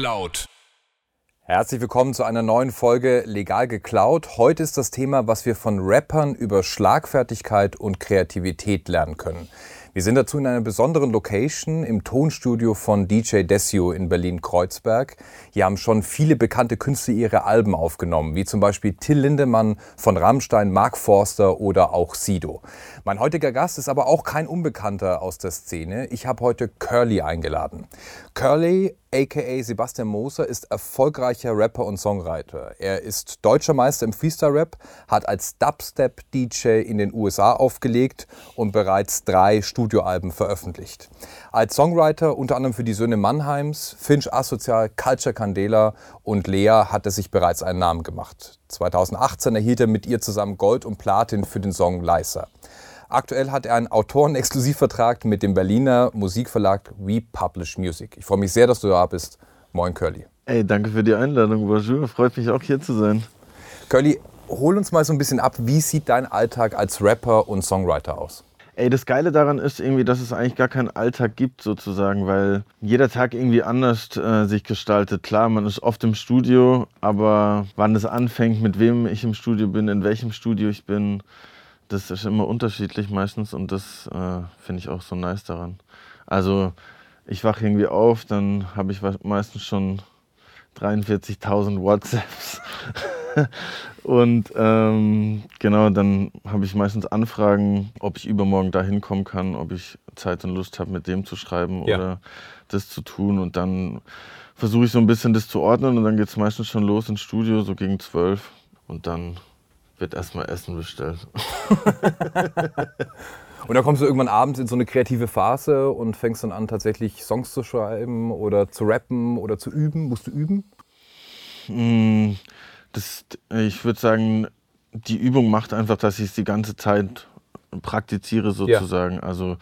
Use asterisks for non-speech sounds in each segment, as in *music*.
geklaut. Herzlich willkommen zu einer neuen Folge Legal geklaut. Heute ist das Thema, was wir von Rappern über Schlagfertigkeit und Kreativität lernen können. Wir sind dazu in einer besonderen Location im Tonstudio von DJ Desio in Berlin-Kreuzberg. Hier haben schon viele bekannte Künstler ihre Alben aufgenommen, wie zum Beispiel Till Lindemann von Rammstein, Mark Forster oder auch Sido. Mein heutiger Gast ist aber auch kein Unbekannter aus der Szene. Ich habe heute Curly eingeladen. Curly aka Sebastian Moser, ist erfolgreicher Rapper und Songwriter. Er ist deutscher Meister im Freestyle-Rap, hat als Dubstep-DJ in den USA aufgelegt und bereits drei Studioalben veröffentlicht. Als Songwriter unter anderem für die Söhne Mannheims, Finch Asozial, Culture Candela und Lea hat er sich bereits einen Namen gemacht. 2018 erhielt er mit ihr zusammen Gold und Platin für den Song Leiser. Aktuell hat er einen Autoren-Exklusivvertrag mit dem Berliner Musikverlag We Publish Music. Ich freue mich sehr, dass du da bist. Moin, Curly. Ey, danke für die Einladung, Bonjour. Freut mich auch hier zu sein. Curly, hol uns mal so ein bisschen ab. Wie sieht dein Alltag als Rapper und Songwriter aus? Ey, das Geile daran ist irgendwie, dass es eigentlich gar keinen Alltag gibt sozusagen, weil jeder Tag irgendwie anders äh, sich gestaltet. Klar, man ist oft im Studio, aber wann es anfängt, mit wem ich im Studio bin, in welchem Studio ich bin, das ist immer unterschiedlich meistens und das äh, finde ich auch so nice daran. Also ich wache irgendwie auf, dann habe ich meistens schon 43.000 WhatsApps. *laughs* und ähm, genau, dann habe ich meistens Anfragen, ob ich übermorgen da hinkommen kann, ob ich Zeit und Lust habe, mit dem zu schreiben ja. oder das zu tun. Und dann versuche ich so ein bisschen das zu ordnen und dann geht es meistens schon los ins Studio, so gegen zwölf. Und dann wird erstmal Essen bestellt. *laughs* und dann kommst du irgendwann abends in so eine kreative Phase und fängst dann an, tatsächlich Songs zu schreiben oder zu rappen oder zu üben. Musst du üben? Mm, das, ich würde sagen, die Übung macht einfach, dass ich es die ganze Zeit praktiziere sozusagen. Ja. Also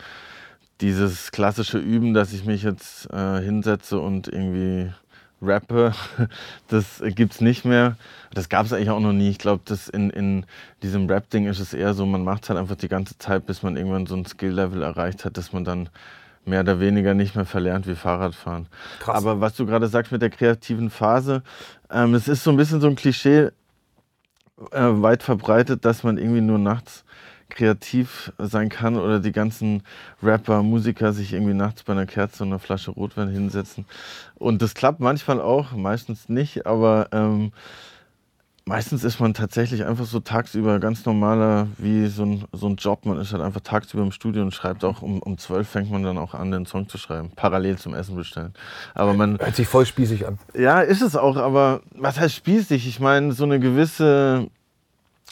dieses klassische Üben, dass ich mich jetzt äh, hinsetze und irgendwie rappe, *laughs* das gibt es nicht mehr. Das gab es eigentlich auch noch nie. Ich glaube, in, in diesem Rap-Ding ist es eher so, man macht es halt einfach die ganze Zeit, bis man irgendwann so ein Skill-Level erreicht hat, dass man dann mehr oder weniger nicht mehr verlernt wie Fahrradfahren. Krass. Aber was du gerade sagst mit der kreativen Phase, ähm, es ist so ein bisschen so ein Klischee äh, weit verbreitet, dass man irgendwie nur nachts kreativ sein kann oder die ganzen Rapper, Musiker sich irgendwie nachts bei einer Kerze und einer Flasche Rotwein hinsetzen. Und das klappt manchmal auch, meistens nicht, aber ähm, meistens ist man tatsächlich einfach so tagsüber ganz normaler wie so ein, so ein Job. Man ist halt einfach tagsüber im Studio und schreibt auch um, um 12 fängt man dann auch an, den Song zu schreiben, parallel zum Essen bestellen. Aber man. Hört sich voll spießig an. Ja, ist es auch, aber was heißt spießig? Ich meine, so eine gewisse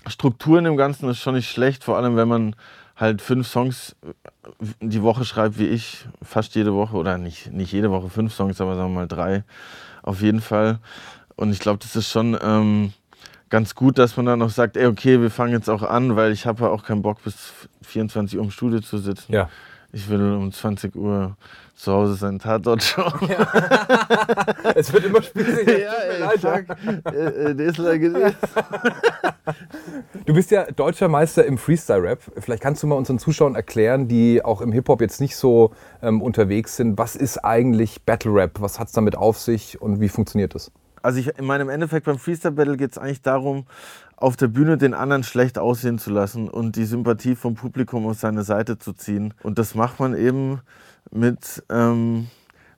Struktur in dem Ganzen ist schon nicht schlecht, vor allem wenn man halt fünf Songs äh, die Woche schreibt, wie ich, fast jede Woche, oder nicht, nicht jede Woche fünf Songs, aber sagen wir mal drei auf jeden Fall. Und ich glaube, das ist schon ähm, ganz gut, dass man dann noch sagt, ey, okay, wir fangen jetzt auch an, weil ich habe ja auch keinen Bock, bis 24 Uhr im Studio zu sitzen. Ja. Ich will um 20 Uhr zu Hause seinen Tatort schauen. Ja. *laughs* es wird immer spitziger. Ja, ey, Tag, äh, äh, Du bist ja deutscher Meister im Freestyle-Rap. Vielleicht kannst du mal unseren Zuschauern erklären, die auch im Hip-Hop jetzt nicht so ähm, unterwegs sind, was ist eigentlich Battle-Rap? Was hat es damit auf sich und wie funktioniert das? Also ich, in meinem Endeffekt beim Freestyle-Battle geht es eigentlich darum, auf der Bühne den anderen schlecht aussehen zu lassen und die Sympathie vom Publikum auf seine Seite zu ziehen. Und das macht man eben mit ähm,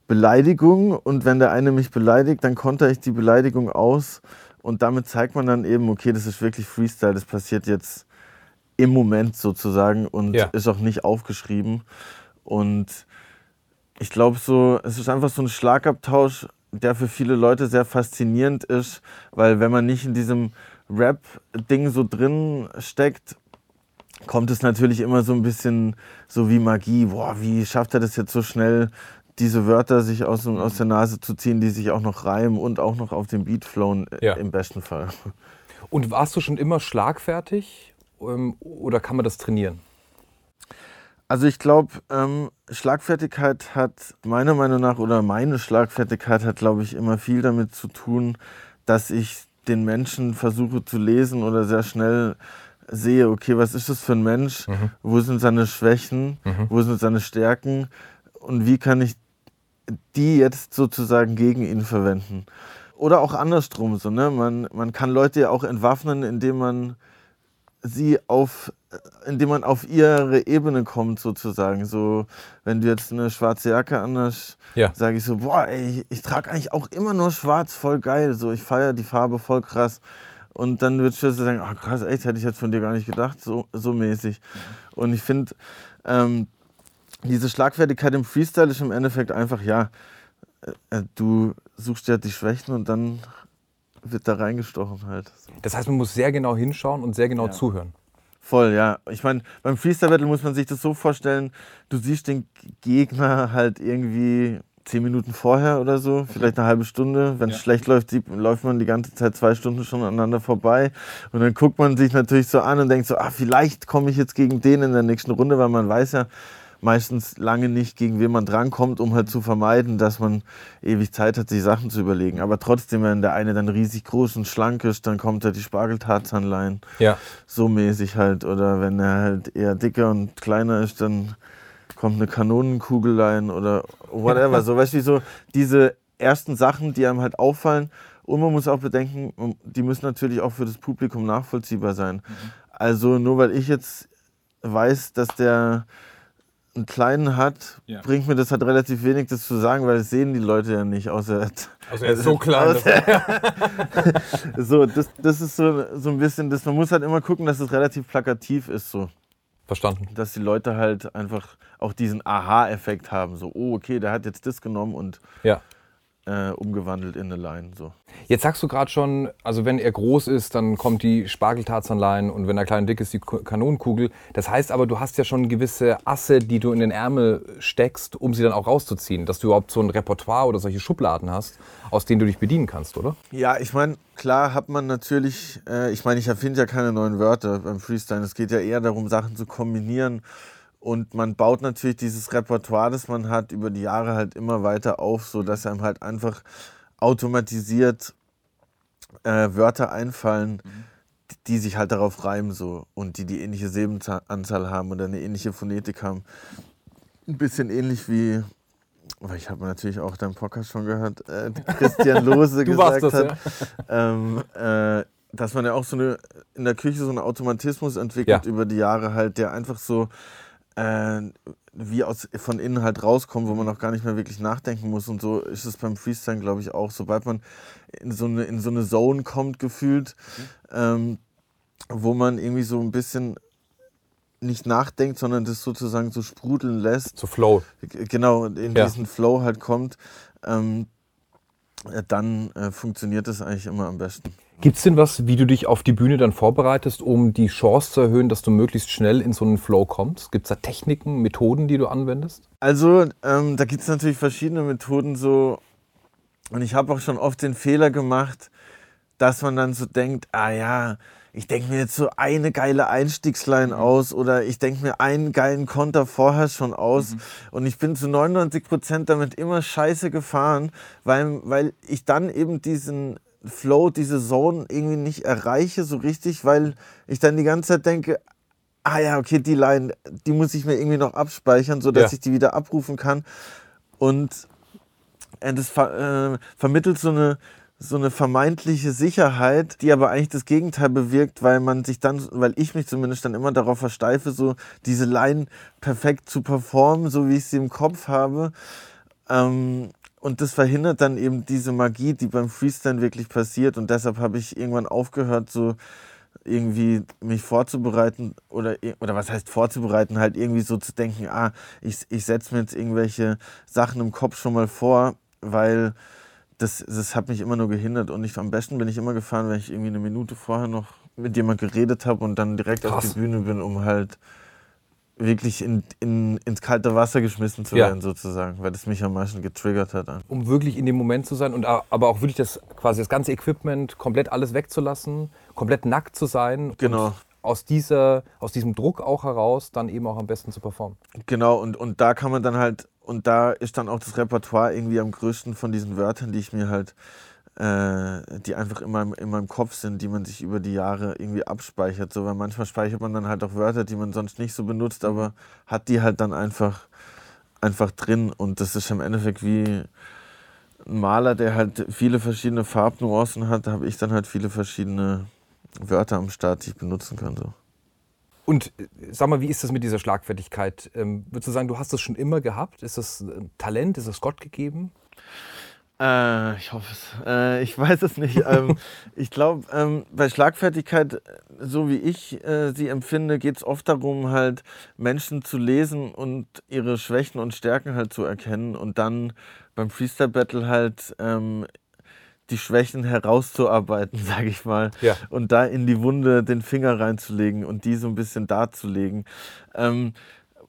Beleidigung und wenn der eine mich beleidigt, dann konter ich die Beleidigung aus und damit zeigt man dann eben, okay, das ist wirklich Freestyle, das passiert jetzt im Moment sozusagen und ja. ist auch nicht aufgeschrieben. Und ich glaube so, es ist einfach so ein Schlagabtausch, der für viele Leute sehr faszinierend ist, weil wenn man nicht in diesem Rap-Ding so drin steckt, kommt es natürlich immer so ein bisschen so wie Magie. Boah, wie schafft er das jetzt so schnell, diese Wörter sich aus, aus der Nase zu ziehen, die sich auch noch reimen und auch noch auf den Beat flowen, äh, ja. im besten Fall. Und warst du schon immer schlagfertig ähm, oder kann man das trainieren? Also ich glaube, ähm, Schlagfertigkeit hat meiner Meinung nach oder meine Schlagfertigkeit hat, glaube ich, immer viel damit zu tun, dass ich den Menschen versuche zu lesen oder sehr schnell sehe, okay, was ist das für ein Mensch? Mhm. Wo sind seine Schwächen? Mhm. Wo sind seine Stärken? Und wie kann ich die jetzt sozusagen gegen ihn verwenden. Oder auch andersrum so, ne? Man, man kann Leute ja auch entwaffnen, indem man sie auf, indem man auf ihre Ebene kommt sozusagen. So, wenn du jetzt eine schwarze Jacke anhast, ja. sage ich so, boah, ey, ich, ich trage eigentlich auch immer nur schwarz, voll geil. So, ich feiere die Farbe voll krass. Und dann wird du sagen, ach krass, echt, hätte ich jetzt von dir gar nicht gedacht, so, so mäßig. Und ich finde, ähm, diese Schlagfertigkeit im Freestyle ist im Endeffekt einfach, ja, äh, du suchst ja die Schwächen und dann wird da reingestochen halt. Das heißt, man muss sehr genau hinschauen und sehr genau ja. zuhören. Voll, ja. Ich meine, beim Freestyle Battle muss man sich das so vorstellen, du siehst den Gegner halt irgendwie zehn Minuten vorher oder so, vielleicht eine halbe Stunde. Wenn es ja. schlecht läuft, läuft man die ganze Zeit zwei Stunden schon aneinander vorbei. Und dann guckt man sich natürlich so an und denkt so, ah, vielleicht komme ich jetzt gegen den in der nächsten Runde, weil man weiß ja, meistens lange nicht, gegen wen man drankommt, um halt zu vermeiden, dass man ewig Zeit hat, sich Sachen zu überlegen. Aber trotzdem, wenn der eine dann riesig groß und schlank ist, dann kommt er die Spargeltarzanlein. Ja. So mäßig halt. Oder wenn er halt eher dicker und kleiner ist, dann kommt eine Kanonenkugelein oder whatever. so, weißt du, so diese ersten Sachen, die einem halt auffallen. Und man muss auch bedenken, die müssen natürlich auch für das Publikum nachvollziehbar sein. Mhm. Also nur weil ich jetzt weiß, dass der einen kleinen hat, ja. bringt mir das halt relativ wenig, das zu sagen, weil das sehen die Leute ja nicht, außer. *laughs* Also er ist so klein. *laughs* so, das, das ist so, so ein bisschen, das, man muss halt immer gucken, dass es relativ plakativ ist. So. Verstanden. Dass die Leute halt einfach auch diesen Aha-Effekt haben. So, oh, okay, der hat jetzt das genommen und. Ja äh, umgewandelt in eine Line. So. Jetzt sagst du gerade schon, also wenn er groß ist, dann kommt die Spargeltarzanlein und wenn er klein und dick ist, die Kanonenkugel. Das heißt aber, du hast ja schon gewisse Asse, die du in den Ärmel steckst, um sie dann auch rauszuziehen. Dass du überhaupt so ein Repertoire oder solche Schubladen hast, aus denen du dich bedienen kannst, oder? Ja, ich meine, klar hat man natürlich, äh, ich meine, ich erfinde ja keine neuen Wörter beim Freestyle. Es geht ja eher darum, Sachen zu kombinieren und man baut natürlich dieses Repertoire, das man hat, über die Jahre halt immer weiter auf, sodass einem halt einfach automatisiert äh, Wörter einfallen, mhm. die sich halt darauf reimen so und die die ähnliche Silbenanzahl haben oder eine ähnliche Phonetik haben. Ein bisschen ähnlich wie, weil ich habe natürlich auch deinen Podcast schon gehört, äh, Christian Lose *laughs* gesagt das, hat, ja? ähm, äh, dass man ja auch so eine in der Küche so einen Automatismus entwickelt ja. über die Jahre halt, der einfach so äh, wie aus, von innen halt rauskommen, wo man auch gar nicht mehr wirklich nachdenken muss. Und so ist es beim Freestyle, glaube ich, auch. Sobald man in so eine, in so eine Zone kommt, gefühlt, mhm. ähm, wo man irgendwie so ein bisschen nicht nachdenkt, sondern das sozusagen so sprudeln lässt. Zu Flow. Genau, in ja. diesen Flow halt kommt, ähm, dann äh, funktioniert das eigentlich immer am besten. Gibt es denn was, wie du dich auf die Bühne dann vorbereitest, um die Chance zu erhöhen, dass du möglichst schnell in so einen Flow kommst? Gibt es da Techniken, Methoden, die du anwendest? Also, ähm, da gibt es natürlich verschiedene Methoden so. Und ich habe auch schon oft den Fehler gemacht, dass man dann so denkt, ah ja, ich denke mir jetzt so eine geile Einstiegsline mhm. aus oder ich denke mir einen geilen Konter vorher schon aus mhm. und ich bin zu 99 Prozent damit immer scheiße gefahren, weil, weil ich dann eben diesen Flow, diese Zone irgendwie nicht erreiche so richtig, weil ich dann die ganze Zeit denke, ah ja, okay, die Line, die muss ich mir irgendwie noch abspeichern, sodass ja. ich die wieder abrufen kann. Und äh, das ver äh, vermittelt so eine, so eine vermeintliche Sicherheit, die aber eigentlich das Gegenteil bewirkt, weil man sich dann, weil ich mich zumindest dann immer darauf versteife, so diese Line perfekt zu performen, so wie ich sie im Kopf habe. Ähm, und das verhindert dann eben diese Magie, die beim Freestyle wirklich passiert. Und deshalb habe ich irgendwann aufgehört, so irgendwie mich vorzubereiten oder, oder was heißt vorzubereiten, halt irgendwie so zu denken, ah, ich, ich setze mir jetzt irgendwelche Sachen im Kopf schon mal vor, weil das, das hat mich immer nur gehindert. Und ich, am besten bin ich immer gefahren, wenn ich irgendwie eine Minute vorher noch mit jemand geredet habe und dann direkt Krass. auf die Bühne bin, um halt wirklich in, in, ins kalte Wasser geschmissen zu werden, sozusagen, weil das mich am meisten getriggert hat. Um wirklich in dem Moment zu sein und aber auch wirklich das quasi das ganze Equipment komplett alles wegzulassen, komplett nackt zu sein. Genau. aus, dieser, aus diesem Druck auch heraus dann eben auch am besten zu performen. Genau, und, und da kann man dann halt, und da ist dann auch das Repertoire irgendwie am größten von diesen Wörtern, die ich mir halt die einfach in meinem, in meinem Kopf sind, die man sich über die Jahre irgendwie abspeichert. So, weil manchmal speichert man dann halt auch Wörter, die man sonst nicht so benutzt, aber hat die halt dann einfach einfach drin. Und das ist im Endeffekt wie ein Maler, der halt viele verschiedene Farbnuancen hat, habe ich dann halt viele verschiedene Wörter am Start, die ich benutzen kann. So. Und äh, sag mal, wie ist das mit dieser Schlagfertigkeit? Ähm, würdest du sagen, du hast das schon immer gehabt? Ist das ein Talent? Ist das Gott gegeben? Äh, ich hoffe es. Äh, ich *laughs* weiß es nicht. ähm, ich glaube, ähm, bei Schlagfertigkeit, so wie ich äh, sie empfinde, geht es oft darum, halt Menschen zu lesen und ihre Schwächen und Stärken halt zu erkennen und dann beim Freestyle Battle halt ähm, die Schwächen herauszuarbeiten, *laughs* sage ich mal, ja. und da in die Wunde den Finger reinzulegen und die so ein bisschen darzulegen. Ähm,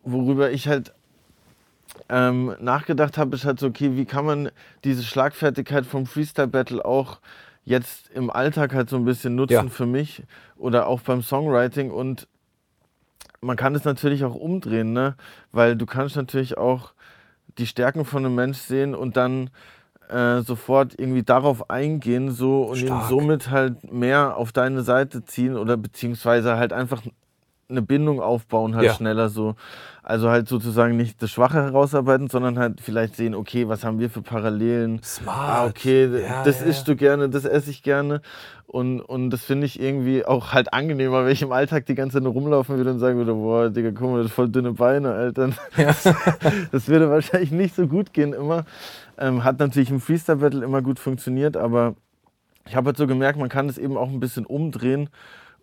worüber ich halt ähm, nachgedacht habe, ist halt so, okay, wie kann man diese Schlagfertigkeit vom Freestyle Battle auch jetzt im Alltag halt so ein bisschen nutzen ja. für mich oder auch beim Songwriting und man kann es natürlich auch umdrehen, ne? weil du kannst natürlich auch die Stärken von einem Mensch sehen und dann äh, sofort irgendwie darauf eingehen so und ihn somit halt mehr auf deine Seite ziehen oder beziehungsweise halt einfach eine Bindung aufbauen, halt ja. schneller so. Also halt sozusagen nicht das Schwache herausarbeiten, sondern halt vielleicht sehen, okay, was haben wir für Parallelen? Smart. Ah, okay, ja, das ja. isst du gerne, das esse ich gerne. Und, und das finde ich irgendwie auch halt angenehmer, wenn ich im Alltag die ganze Zeit nur rumlaufen würde und sagen würde, boah, Digga, guck mal, das voll dünne Beine, Alter. Ja. *laughs* das würde wahrscheinlich nicht so gut gehen immer. Ähm, hat natürlich im Freestyle-Battle immer gut funktioniert, aber ich habe halt so gemerkt, man kann es eben auch ein bisschen umdrehen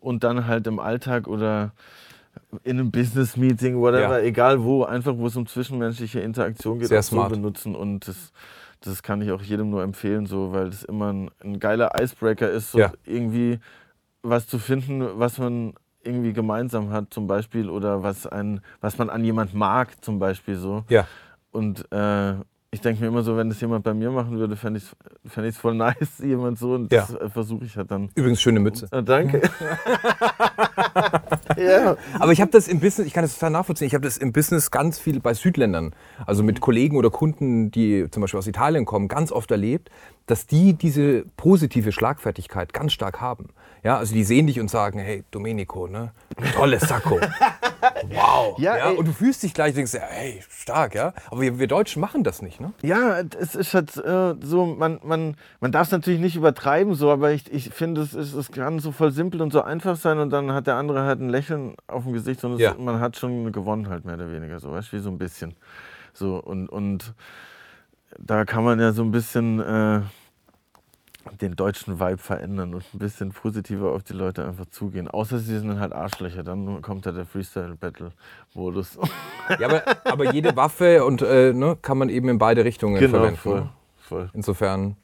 und dann halt im Alltag oder in einem Business-Meeting, whatever, ja. egal wo, einfach wo es um zwischenmenschliche Interaktion geht, Sehr so benutzen. Und das, das kann ich auch jedem nur empfehlen, so, weil das immer ein, ein geiler Icebreaker ist, so ja. irgendwie was zu finden, was man irgendwie gemeinsam hat, zum Beispiel, oder was, ein, was man an jemand mag, zum Beispiel so. Ja. Und äh, ich denke mir immer so, wenn das jemand bei mir machen würde, fände ich es fänd voll nice, *laughs* jemand so. Und das ja. versuche ich halt dann. Übrigens, schöne Mütze. Oh, danke. *laughs* ja. Aber ich habe das im Business, ich kann das total nachvollziehen, ich habe das im Business ganz viel bei Südländern, also mit Kollegen oder Kunden, die zum Beispiel aus Italien kommen, ganz oft erlebt, dass die diese positive Schlagfertigkeit ganz stark haben. Ja, also die sehen dich und sagen, hey, Domenico, ne? Tolles Sakko. *laughs* wow. Ja, ja und du fühlst dich gleich, denkst, hey, stark, ja. Aber wir, wir, Deutschen machen das nicht, ne? Ja, es ist halt äh, so, man, man, man darf es natürlich nicht übertreiben, so, aber ich, ich finde, es, ist, es kann so voll simpel und so einfach sein und dann hat der andere halt ein Lächeln auf dem Gesicht und es, ja. man hat schon gewonnen, halt mehr oder weniger, so, weißt du, wie so ein bisschen. So, und, und da kann man ja so ein bisschen. Äh, den deutschen Vibe verändern und ein bisschen positiver auf die Leute einfach zugehen. Außer sie sind halt Arschlöcher, dann kommt da der Freestyle-Battle-Modus. Ja, aber, aber, jede Waffe und äh, ne, kann man eben in beide Richtungen genau, verwenden. Voll, voll. Insofern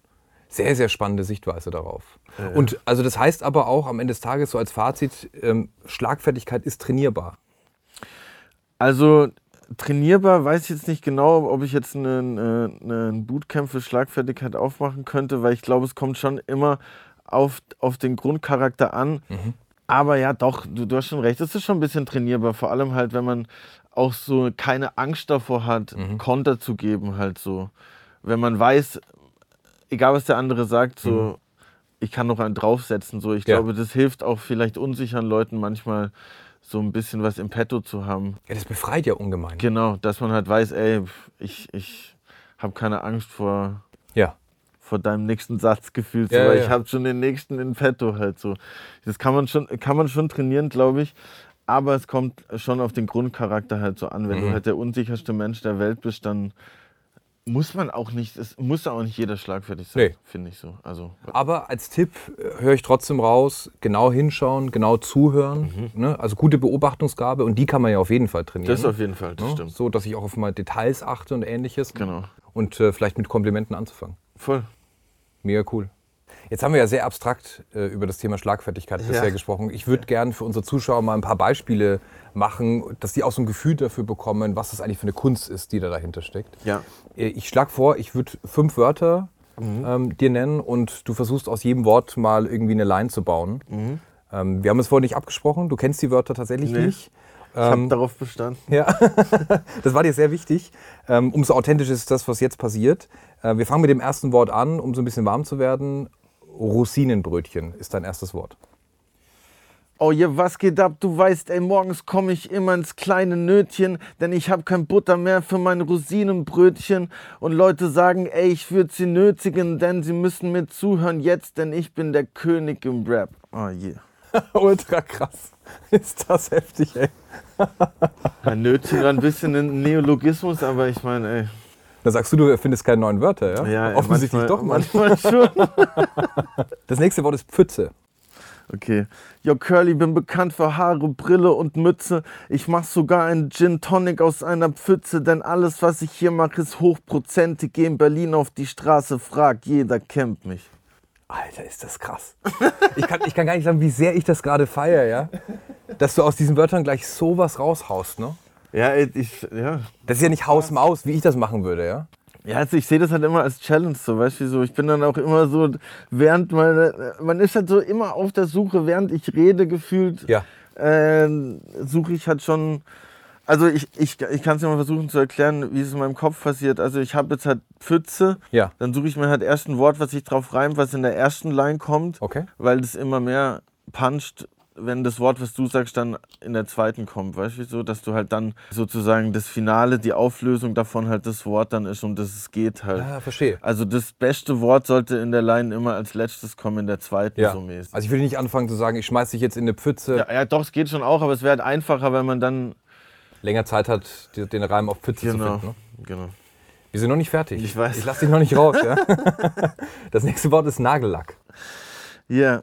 sehr, sehr spannende Sichtweise darauf. Ja, ja. Und also das heißt aber auch am Ende des Tages so als Fazit, ähm, Schlagfertigkeit ist trainierbar. Also trainierbar weiß ich jetzt nicht genau, ob ich jetzt einen, einen Bootcamp für Schlagfertigkeit aufmachen könnte, weil ich glaube, es kommt schon immer auf, auf den Grundcharakter an. Mhm. Aber ja, doch, du, du hast schon recht, es ist schon ein bisschen trainierbar. Vor allem halt, wenn man auch so keine Angst davor hat, mhm. Konter zu geben, halt so. Wenn man weiß, egal was der andere sagt, so, mhm. ich kann noch einen draufsetzen. So. Ich ja. glaube, das hilft auch vielleicht unsicheren Leuten manchmal so ein bisschen was im Petto zu haben. Ja, das befreit ja ungemein. Genau, dass man halt weiß, ey, ich, ich habe keine Angst vor, ja. vor deinem nächsten Satz gefühlt, ja, weil ja. ich habe schon den nächsten in Petto halt so. Das kann man schon, kann man schon trainieren, glaube ich. Aber es kommt schon auf den Grundcharakter halt so an. Wenn mhm. du halt der unsicherste Mensch der Welt bist, dann muss man auch nicht, es muss auch nicht jeder schlagfertig sein, nee. finde ich so. Also, Aber als Tipp äh, höre ich trotzdem raus, genau hinschauen, genau zuhören. Mhm. Ne? Also gute Beobachtungsgabe und die kann man ja auf jeden Fall trainieren. Das auf jeden Fall, das ne? stimmt. So, dass ich auch auf mal Details achte und ähnliches. Genau. Und äh, vielleicht mit Komplimenten anzufangen. Voll. Mega cool. Jetzt haben wir ja sehr abstrakt äh, über das Thema Schlagfertigkeit ja. bisher gesprochen. Ich würde ja. gerne für unsere Zuschauer mal ein paar Beispiele machen, dass die auch so ein Gefühl dafür bekommen, was das eigentlich für eine Kunst ist, die da dahinter steckt. Ja. Äh, ich schlage vor, ich würde fünf Wörter mhm. ähm, dir nennen und du versuchst aus jedem Wort mal irgendwie eine Line zu bauen. Mhm. Ähm, wir haben es vorhin nicht abgesprochen, du kennst die Wörter tatsächlich nee. nicht. Ich habe ähm, darauf bestanden. Ja, *laughs* das war dir sehr wichtig. Ähm, umso authentischer ist das, was jetzt passiert. Äh, wir fangen mit dem ersten Wort an, um so ein bisschen warm zu werden. Rosinenbrötchen ist dein erstes Wort. Oh ja, was geht ab? Du weißt, ey, morgens komme ich immer ins kleine Nötchen, denn ich habe kein Butter mehr für mein Rosinenbrötchen. Und Leute sagen, ey, ich würde sie nötigen, denn sie müssen mir zuhören jetzt, denn ich bin der König im Rap. Oh yeah. *laughs* Ultra krass. Ist das heftig, ey. ein Nötchen war ein bisschen ein Neologismus, aber ich meine, ey. Da sagst du, du findest keine neuen Wörter, ja? Ja, offensichtlich manchmal, doch manchmal schon. *laughs* Das nächste Wort ist Pfütze. Okay. Yo, Curly, bin bekannt für Haare, Brille und Mütze. Ich mach sogar einen Gin Tonic aus einer Pfütze, denn alles, was ich hier mache, ist hochprozentig. Geh in Berlin auf die Straße, frag, jeder kennt mich. Alter, ist das krass. Ich kann, ich kann gar nicht sagen, wie sehr ich das gerade feiere, ja? Dass du aus diesen Wörtern gleich sowas raushaust, ne? Ja, ich, ja. Das ist ja nicht Haus-Maus, wie ich das machen würde, ja? Ja, also ich sehe das halt immer als Challenge, so, weißt du, so. Ich bin dann auch immer so, während meine, man ist halt so immer auf der Suche, während ich rede, gefühlt, Ja. äh, suche ich halt schon, also ich, ich, ich kann es dir mal versuchen zu erklären, wie es in meinem Kopf passiert. Also ich habe jetzt halt Pfütze, Ja. dann suche ich mir halt erst ein Wort, was sich drauf reimt, was in der ersten Line kommt, Okay. weil das immer mehr puncht, wenn das Wort, was du sagst, dann in der zweiten kommt, weißt du, so, dass du halt dann sozusagen das Finale, die Auflösung davon halt das Wort dann ist, um das es geht halt. Ah, verstehe. Also das beste Wort sollte in der Line immer als letztes kommen, in der zweiten Ja. so mäßig. Also ich würde nicht anfangen zu sagen, ich schmeiß dich jetzt in eine Pfütze, Ja, ja, doch, es geht schon auch, aber es wäre halt einfacher, wenn man dann. länger Zeit hat, den Reim auf Pfütze zu Genau. finden. Ne? genau. Wir sind noch nicht fertig. Ich weiß. Ich lass dich noch nicht raus, ja? *laughs* Das nächste Wort ist Nagellack. Ja.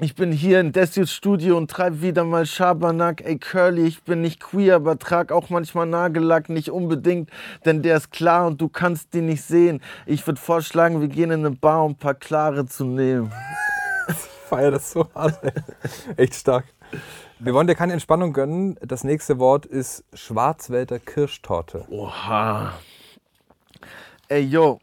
Ich bin hier in Desius Studio und treib wieder mal Schabernack. Ey Curly, ich bin nicht queer, aber trag auch manchmal Nagellack, nicht unbedingt, denn der ist klar und du kannst den nicht sehen. Ich würde vorschlagen, wir gehen in eine Bar, um ein paar Klare zu nehmen. Ich feiere das so hart, ey. Echt stark. Wir wollen dir keine Entspannung gönnen. Das nächste Wort ist Schwarzwälder Kirschtorte. Oha. Ey, yo,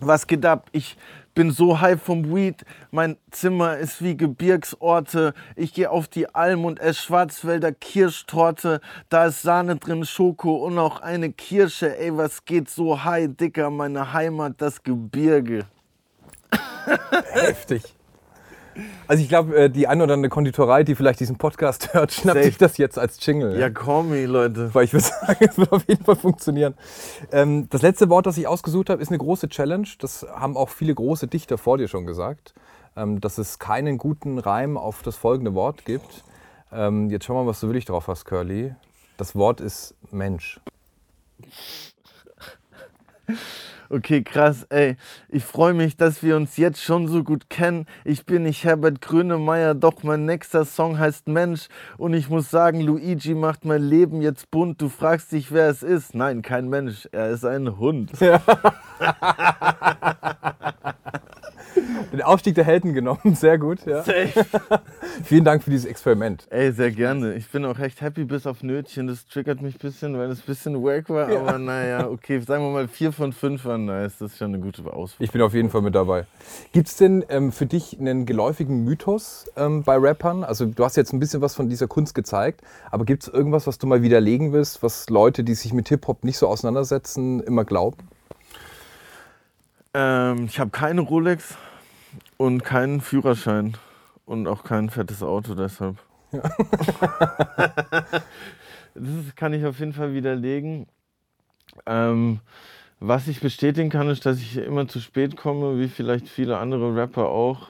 was geht ab? Ich bin so high vom Weed. Mein Zimmer ist wie Gebirgsorte. Ich gehe auf die Alm und esse Schwarzwälder Kirschtorte. Da ist Sahne drin, Schoko und auch eine Kirsche. Ey, was geht so high, Dicker? Meine Heimat, das Gebirge. Heftig. Also ich glaube, äh, die eine oder andere Konditorei, die vielleicht diesen Podcast hört, schnappt Safe. sich das jetzt als Jingle. Ja, call me, Leute. Weil ich würde *laughs* sagen, es wird auf jeden Fall funktionieren. Ähm, das letzte Wort, das ich ausgesucht habe, ist eine große Challenge. Das haben auch viele große Dichter vor dir schon gesagt, ähm, dass es keinen guten Reim auf das folgende Wort gibt. Ähm, jetzt schau mal, was du willig drauf hast, Curly. Das Wort ist Mensch. *laughs* Okay, krass, ey. Ich freue mich, dass wir uns jetzt schon so gut kennen. Ich bin nicht Herbert Grönemeyer, doch mein nächster Song heißt Mensch. Und ich muss sagen, Luigi macht mein Leben jetzt bunt. Du fragst dich, wer es ist. Nein, kein Mensch, er ist ein Hund. *laughs* Den Aufstieg der Helden genommen, *laughs* sehr gut. Ja. *laughs* Vielen Dank für dieses Experiment. Ey, sehr gerne. Ich bin auch echt happy bis auf Nötchen. Das triggert mich ein bisschen, weil es ein bisschen wack war. Aber naja, okay, sagen wir mal, vier von fünf waren nice. Das ist schon eine gute Auswahl. Ich bin auf jeden Fall mit dabei. Gibt es denn ähm, für dich einen geläufigen Mythos ähm, bei Rappern? Also du hast jetzt ein bisschen was von dieser Kunst gezeigt, aber gibt es irgendwas, was du mal widerlegen willst, was Leute, die sich mit Hip-Hop nicht so auseinandersetzen, immer glauben? Ähm, ich habe keine Rolex und keinen Führerschein und auch kein fettes Auto deshalb. *laughs* das ist- kann ich auf jeden Fall widerlegen. Ähm, was ich bestätigen kann, ist, dass ich immer zu spät komme, wie vielleicht viele andere Rapper auch.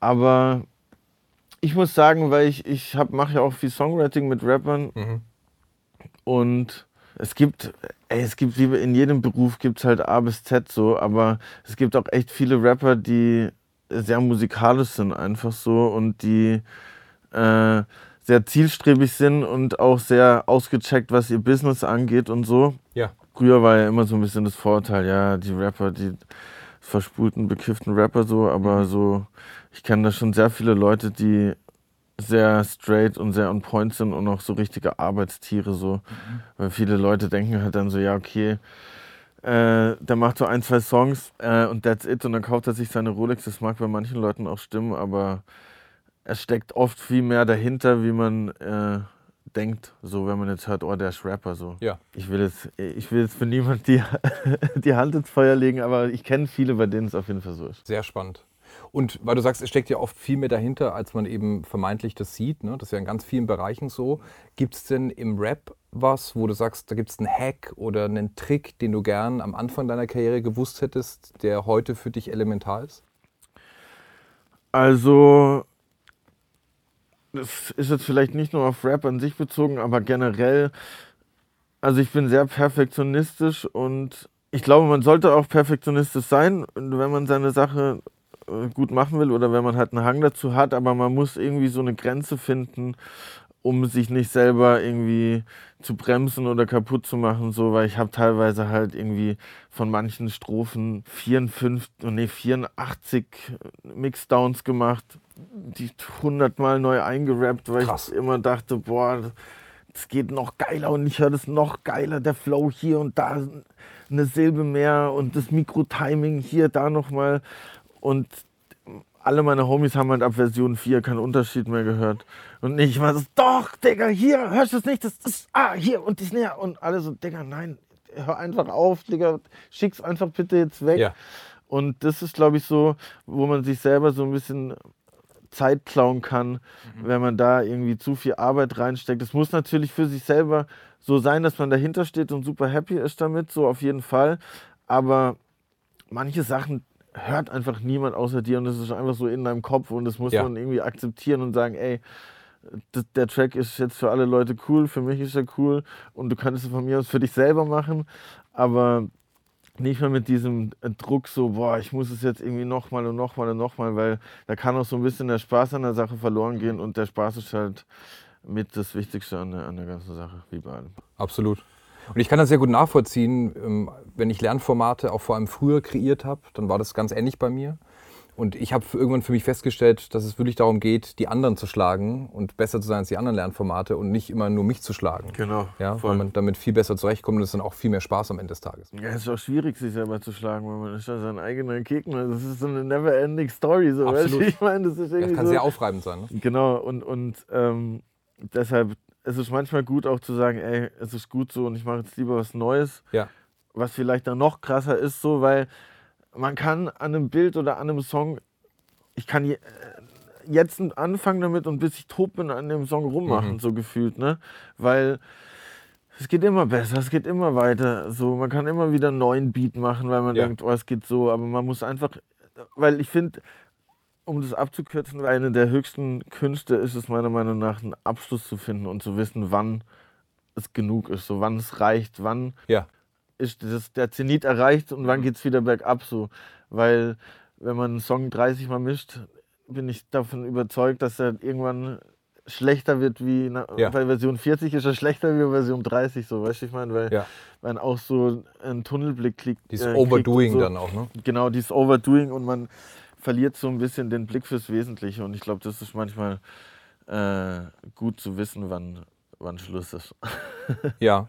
Aber ich muss sagen, weil ich, ich mache ja auch viel Songwriting mit Rappern und es gibt, ey, es gibt wie in jedem Beruf gibt es halt A bis Z so, aber es gibt auch echt viele Rapper, die sehr musikalisch sind einfach so und die äh, sehr zielstrebig sind und auch sehr ausgecheckt, was ihr Business angeht und so. Ja. Früher war ja immer so ein bisschen das Vorurteil, ja, die Rapper, die verspulten, bekifften Rapper so, aber so, ich kenne da schon sehr viele Leute, die sehr straight und sehr on point sind und auch so richtige Arbeitstiere so. Weil viele Leute denken halt dann so, ja, okay, äh, der macht so ein, zwei Songs äh, und that's it und dann kauft er sich seine Rolex. Das mag bei manchen Leuten auch stimmen, aber es steckt oft viel mehr dahinter, wie man äh, denkt, so wenn man jetzt hört, oh, der ist Rapper so. Ja. Ich will jetzt, ich will jetzt für niemand die, *laughs* die Hand ins Feuer legen, aber ich kenne viele, bei denen es auf jeden Fall so ist. Sehr spannend. Und weil du sagst, es steckt ja oft viel mehr dahinter, als man eben vermeintlich das sieht. Ne? Das ist ja in ganz vielen Bereichen so. Gibt es denn im Rap was, wo du sagst, da gibt es einen Hack oder einen Trick, den du gern am Anfang deiner Karriere gewusst hättest, der heute für dich elementar ist? Also, das ist jetzt vielleicht nicht nur auf Rap an sich bezogen, aber generell, also ich bin sehr perfektionistisch und ich glaube, man sollte auch perfektionistisch sein, wenn man seine Sache gut machen will oder wenn man halt einen Hang dazu hat, aber man muss irgendwie so eine Grenze finden, um sich nicht selber irgendwie zu bremsen oder kaputt zu machen, so, weil ich habe teilweise halt irgendwie von manchen Strophen 54, nee, 84 Mixdowns gemacht, die hundertmal neu eingerappt, weil Krass. ich immer dachte, boah, es geht noch geiler und ich höre das noch geiler, der Flow hier und da eine Silbe mehr und das Mikro-Timing hier, da nochmal. Und alle meine Homies haben halt ab Version 4 keinen Unterschied mehr gehört. Und ich war so, doch, Digga, hier, hörst du es nicht? Das ist, ah, hier und das näher. Und alle so, Digga, nein, hör einfach auf, Digga, schick's einfach bitte jetzt weg. Ja. Und das ist, glaube ich, so, wo man sich selber so ein bisschen Zeit klauen kann, mhm. wenn man da irgendwie zu viel Arbeit reinsteckt. Es muss natürlich für sich selber so sein, dass man dahinter steht und super happy ist damit, so auf jeden Fall. Aber manche Sachen hört einfach niemand außer dir und es ist einfach so in deinem Kopf und das muss ja. man irgendwie akzeptieren und sagen, ey, der Track ist jetzt für alle Leute cool, für mich ist er cool und du könntest es von mir aus für dich selber machen, aber nicht mehr mit diesem Druck so, boah, ich muss es jetzt irgendwie nochmal und nochmal und nochmal, weil da kann auch so ein bisschen der Spaß an der Sache verloren gehen und der Spaß ist halt mit das Wichtigste an der, an der ganzen Sache, wie bei allem. Absolut. Und ich kann das sehr gut nachvollziehen, ähm, wenn ich Lernformate auch vor allem früher kreiert habe, dann war das ganz ähnlich bei mir. Und ich habe irgendwann für mich festgestellt, dass es wirklich darum geht, die anderen zu schlagen und besser zu sein als die anderen Lernformate und nicht immer nur mich zu schlagen. Genau. Ja, weil man damit viel besser zurechtkommt und es dann auch viel mehr Spaß am Ende des Tages. Ja, es ist auch schwierig, sich selber zu schlagen, weil man ist ja sein eigener Gegner. Das ist so eine never-ending Story. So, Absolut. Ich meine, das ist irgendwie das kann so, sehr aufreibend sein. Ne? Genau. Und, und ähm, deshalb es ist manchmal gut auch zu sagen, ey, es ist gut so und ich mache jetzt lieber was Neues. Ja. Was vielleicht dann noch krasser ist, so, weil man kann an einem Bild oder an einem Song, ich kann äh, jetzt anfangen damit und bis ich tot bin an dem Song rummachen, mhm. so gefühlt, ne? Weil es geht immer besser, es geht immer weiter. So, man kann immer wieder einen neuen Beat machen, weil man ja. denkt, oh, es geht so, aber man muss einfach, weil ich finde, um das abzukürzen, eine der höchsten Künste ist es meiner Meinung nach, einen Abschluss zu finden und zu wissen, wann es genug ist, so wann es reicht, wann ja. ist das, der Zenit erreicht und wann geht es wieder bergab so. Weil wenn man einen Song 30 Mal mischt, bin ich davon überzeugt, dass er irgendwann schlechter wird wie na, ja. bei Version 40 ist er schlechter wie bei Version 30, so weißt du, ich meine, weil ja. man auch so einen Tunnelblick kriegt. Dieses äh, Overdoing so, dann auch, ne? Genau, dieses Overdoing und man verliert so ein bisschen den Blick fürs Wesentliche. Und ich glaube, das ist manchmal äh, gut zu wissen, wann, wann Schluss ist. *laughs* ja.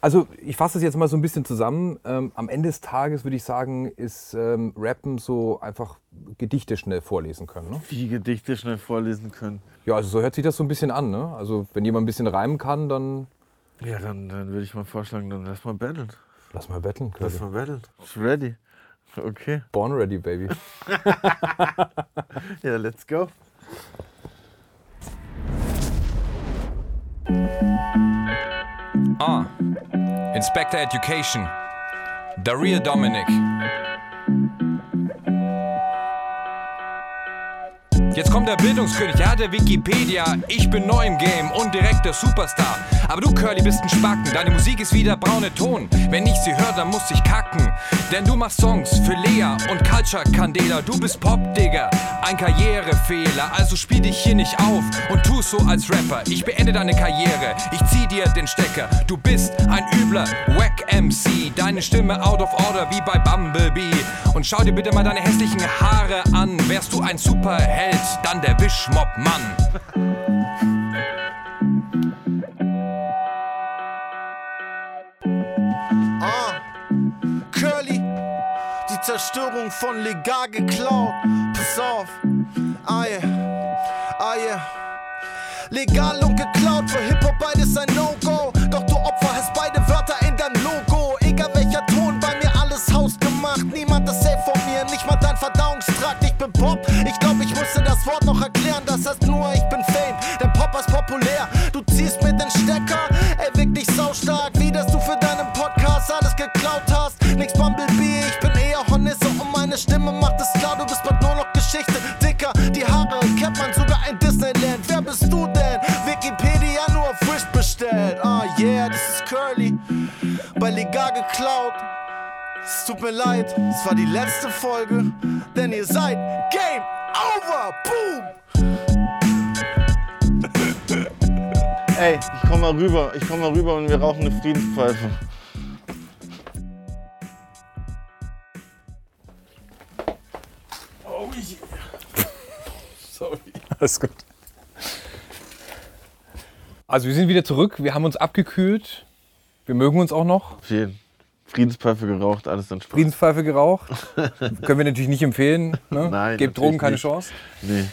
Also ich fasse das jetzt mal so ein bisschen zusammen. Ähm, am Ende des Tages würde ich sagen, ist ähm, Rappen so einfach Gedichte schnell vorlesen können. Ne? Wie Gedichte schnell vorlesen können? Ja, also so hört sich das so ein bisschen an. Ne? Also wenn jemand ein bisschen reimen kann, dann... Ja, dann, dann würde ich mal vorschlagen, dann lass mal battlen. Lass mal battlen. Lass mal battlen. It's ready. Okay. Born ready, baby. *laughs* ja, let's go. Ah, Inspector Education. Daria Dominic. Jetzt kommt der Bildungskönig, er hat der Wikipedia. Ich bin neu im Game und direkt der Superstar. Aber du, Curly, bist ein Spacken. Deine Musik ist wie der braune Ton. Wenn ich sie höre, dann muss ich kacken. Denn du machst Songs für Lea und Culture Candela. Du bist Pop, Digger, ein Karrierefehler. Also spiel dich hier nicht auf und tu so als Rapper. Ich beende deine Karriere, ich zieh dir den Stecker. Du bist ein übler Wack MC. Deine Stimme out of order wie bei Bumblebee. Und schau dir bitte mal deine hässlichen Haare an. Wärst du ein Superheld, dann der Wischmob-Mann. *laughs* Zerstörung von legal geklaut. Pass auf, ah, Aye, Aye. Ah, legal und geklaut, für Hip-Hop beides ein No-Go. Doch du Opfer hast beide Wörter in deinem Logo. Egal welcher Ton, bei mir alles hausgemacht. Niemand ist safe von mir, nicht mal dein Verdauungstrakt. Ich bin Pop, ich glaub, ich musste das Wort noch erklären. Das heißt nur, ich bin Fame, denn Pop ist populär. Du ziehst mir den Stecker, ey, wirklich saustark. Bei Legal geklaut. Es tut mir leid, es war die letzte Folge, denn ihr seid Game Over. Boom! *laughs* Ey, ich komm mal rüber, ich komm mal rüber und wir rauchen eine Friedenspfeife. Oh yeah. *laughs* Sorry. Alles gut. Also wir sind wieder zurück, wir haben uns abgekühlt. Wir mögen uns auch noch. Auf jeden. Friedenspfeife geraucht, alles dann Spaß. Friedenspfeife geraucht. *laughs* Können wir natürlich nicht empfehlen. Ne? Nein, Gebt Drogen keine nicht. Chance. Nee.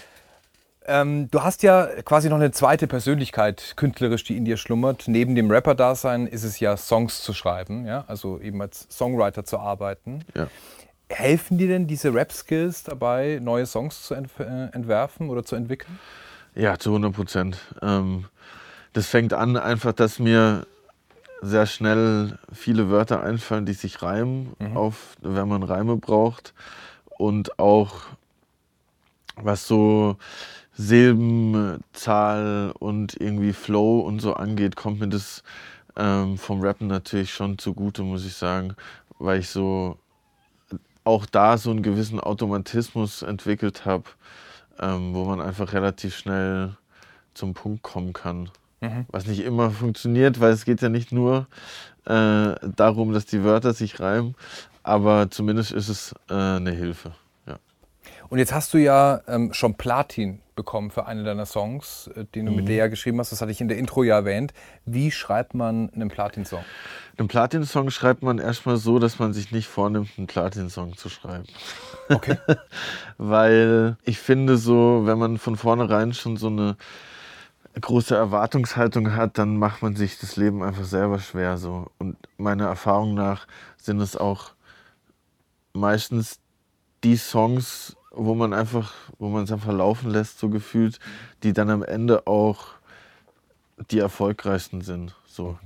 Ähm, du hast ja quasi noch eine zweite Persönlichkeit künstlerisch, die in dir schlummert. Neben dem Rapper-Dasein ist es ja, Songs zu schreiben, ja? also eben als Songwriter zu arbeiten. Ja. Helfen dir denn diese Rap-Skills dabei, neue Songs zu äh, entwerfen oder zu entwickeln? Ja, zu 100 Prozent. Ähm, das fängt an einfach, dass mir sehr schnell viele Wörter einfallen, die sich reimen, auf, wenn man Reime braucht. Und auch was so Silben, Zahl und irgendwie Flow und so angeht, kommt mir das ähm, vom Rappen natürlich schon zugute, muss ich sagen, weil ich so auch da so einen gewissen Automatismus entwickelt habe, ähm, wo man einfach relativ schnell zum Punkt kommen kann. Was nicht immer funktioniert, weil es geht ja nicht nur äh, darum, dass die Wörter sich reimen, aber zumindest ist es äh, eine Hilfe. Ja. Und jetzt hast du ja ähm, schon Platin bekommen für eine deiner Songs, äh, den du mit Lea geschrieben hast. Das hatte ich in der Intro ja erwähnt. Wie schreibt man einen Platin-Song? Einen Platin-Song schreibt man erstmal so, dass man sich nicht vornimmt, einen Platin-Song zu schreiben. Okay. *laughs* Weil ich finde so, wenn man von vornherein schon so eine große Erwartungshaltung hat, dann macht man sich das Leben einfach selber schwer so. Und meiner Erfahrung nach sind es auch meistens die Songs, wo man einfach, wo man es einfach laufen lässt, so gefühlt, die dann am Ende auch die erfolgreichsten sind. So.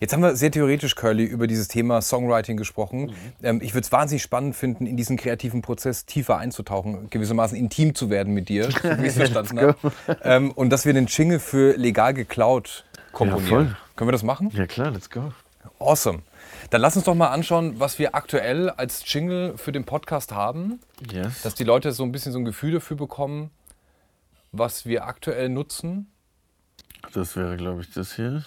Jetzt haben wir sehr theoretisch, Curly, über dieses Thema Songwriting gesprochen. Ähm, ich würde es wahnsinnig spannend finden, in diesen kreativen Prozess tiefer einzutauchen, gewissermaßen intim zu werden mit dir, so wie ich es *laughs* verstanden habe. Ähm, und dass wir den Jingle für legal geklaut komponieren. voll. Können wir das machen? Ja klar, let's go. Awesome. Dann lass uns doch mal anschauen, was wir aktuell als Jingle für den Podcast haben, Yes. dass die Leute so ein bisschen so ein Gefühl dafür bekommen, was wir aktuell nutzen. Das wäre, glaube ich, das hier.